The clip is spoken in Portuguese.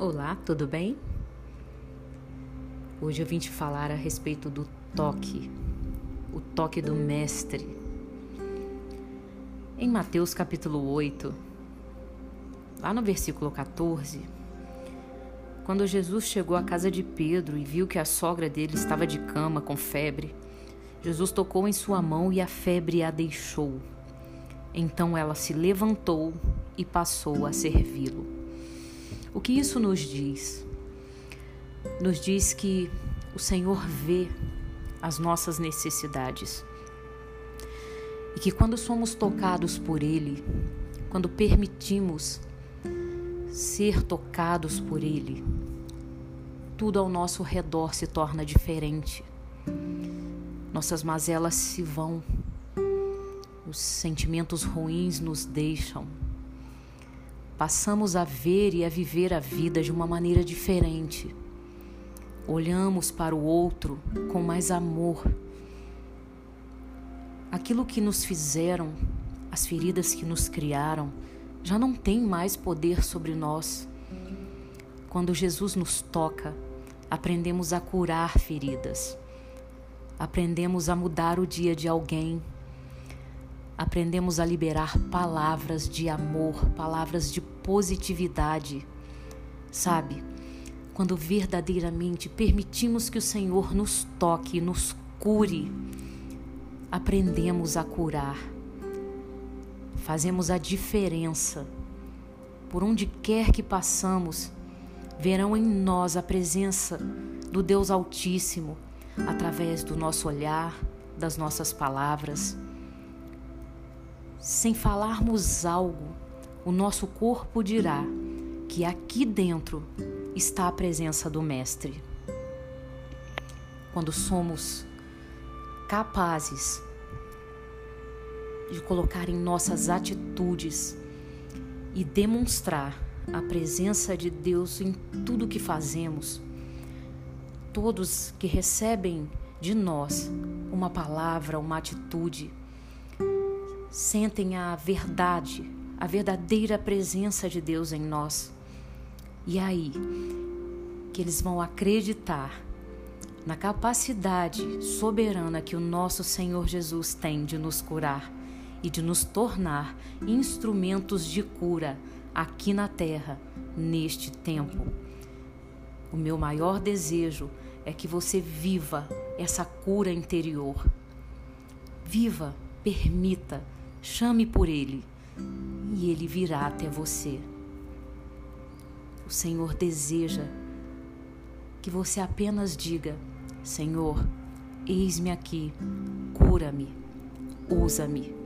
Olá, tudo bem? Hoje eu vim te falar a respeito do toque, o toque do Mestre. Em Mateus capítulo 8, lá no versículo 14, quando Jesus chegou à casa de Pedro e viu que a sogra dele estava de cama com febre, Jesus tocou em sua mão e a febre a deixou. Então ela se levantou e passou a servi-lo. O que isso nos diz? Nos diz que o Senhor vê as nossas necessidades e que quando somos tocados por Ele, quando permitimos ser tocados por Ele, tudo ao nosso redor se torna diferente. Nossas mazelas se vão, os sentimentos ruins nos deixam passamos a ver e a viver a vida de uma maneira diferente. Olhamos para o outro com mais amor. Aquilo que nos fizeram, as feridas que nos criaram, já não tem mais poder sobre nós. Quando Jesus nos toca, aprendemos a curar feridas, aprendemos a mudar o dia de alguém aprendemos a liberar palavras de amor, palavras de positividade. Sabe? Quando verdadeiramente permitimos que o Senhor nos toque nos cure, aprendemos a curar. Fazemos a diferença. Por onde quer que passamos, verão em nós a presença do Deus Altíssimo através do nosso olhar, das nossas palavras sem falarmos algo, o nosso corpo dirá que aqui dentro está a presença do Mestre. Quando somos capazes de colocar em nossas atitudes e demonstrar a presença de Deus em tudo que fazemos, todos que recebem de nós uma palavra, uma atitude, sentem a verdade, a verdadeira presença de Deus em nós. E é aí que eles vão acreditar na capacidade soberana que o nosso Senhor Jesus tem de nos curar e de nos tornar instrumentos de cura aqui na terra, neste tempo. O meu maior desejo é que você viva essa cura interior. Viva, permita Chame por ele e ele virá até você. O Senhor deseja que você apenas diga: Senhor, eis-me aqui, cura-me, usa-me.